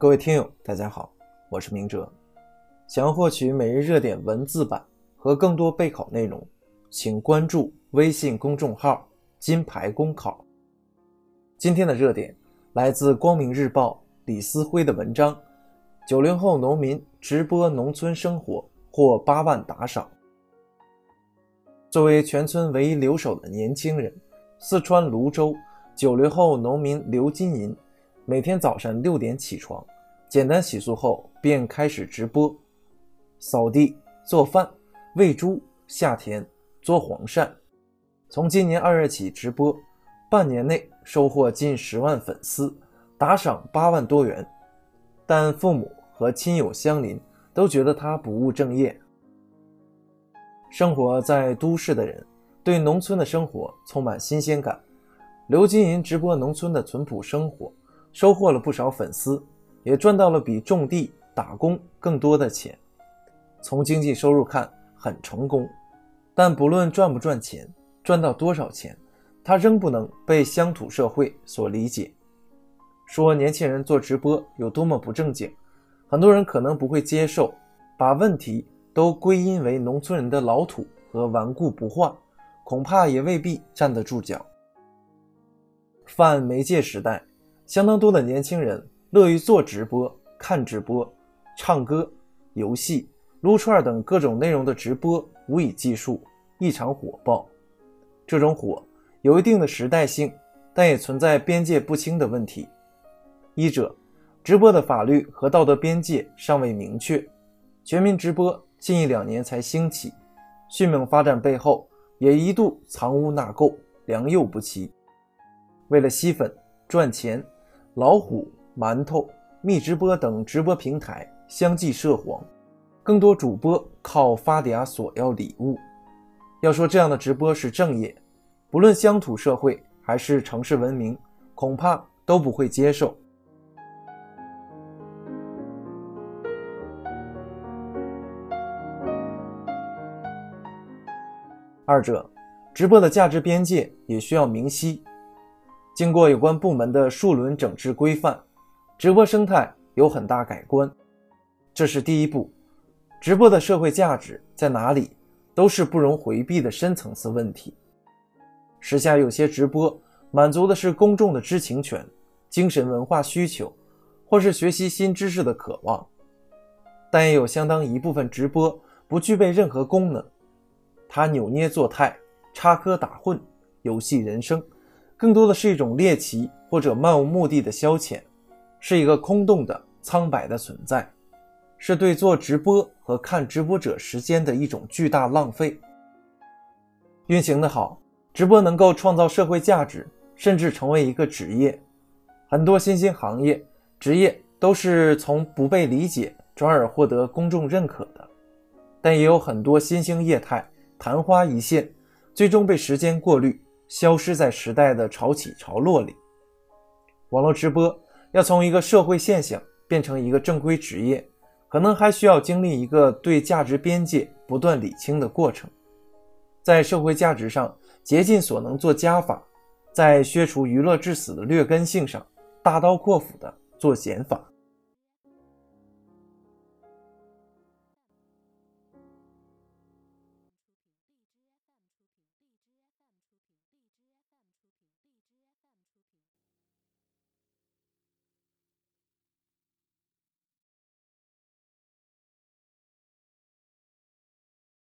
各位听友，大家好，我是明哲。想要获取每日热点文字版和更多备考内容，请关注微信公众号“金牌公考”。今天的热点来自光明日报李思辉的文章：九零后农民直播农村生活获八万打赏。作为全村唯一留守的年轻人，四川泸州九零后农民刘金银。每天早上六点起床，简单洗漱后便开始直播，扫地、做饭、喂猪、下田、捉黄鳝。从今年二月起直播，半年内收获近十万粉丝，打赏八万多元。但父母和亲友乡邻都觉得他不务正业。生活在都市的人对农村的生活充满新鲜感。刘金银直播农村的淳朴生活。收获了不少粉丝，也赚到了比种地打工更多的钱。从经济收入看，很成功。但不论赚不赚钱，赚到多少钱，他仍不能被乡土社会所理解。说年轻人做直播有多么不正经，很多人可能不会接受，把问题都归因为农村人的老土和顽固不化，恐怕也未必站得住脚。泛媒介时代。相当多的年轻人乐于做直播、看直播、唱歌、游戏、撸串等各种内容的直播，无以计数，异常火爆。这种火有一定的时代性，但也存在边界不清的问题。一者，直播的法律和道德边界尚未明确，全民直播近一两年才兴起，迅猛发展背后也一度藏污纳垢、良莠不齐，为了吸粉赚钱。老虎、馒头、蜜直播等直播平台相继涉黄，更多主播靠发嗲索要礼物。要说这样的直播是正业，不论乡土社会还是城市文明，恐怕都不会接受。二者，直播的价值边界也需要明晰。经过有关部门的数轮整治规范，直播生态有很大改观。这是第一步。直播的社会价值在哪里，都是不容回避的深层次问题。时下有些直播满足的是公众的知情权、精神文化需求，或是学习新知识的渴望，但也有相当一部分直播不具备任何功能，他扭捏作态、插科打诨、游戏人生。更多的是一种猎奇或者漫无目的的消遣，是一个空洞的苍白的存在，是对做直播和看直播者时间的一种巨大浪费。运行的好，直播能够创造社会价值，甚至成为一个职业。很多新兴行业、职业都是从不被理解转而获得公众认可的，但也有很多新兴业态昙花一现，最终被时间过滤。消失在时代的潮起潮落里。网络直播要从一个社会现象变成一个正规职业，可能还需要经历一个对价值边界不断理清的过程。在社会价值上竭尽所能做加法，在削除娱乐致死的劣根性上大刀阔斧的做减法。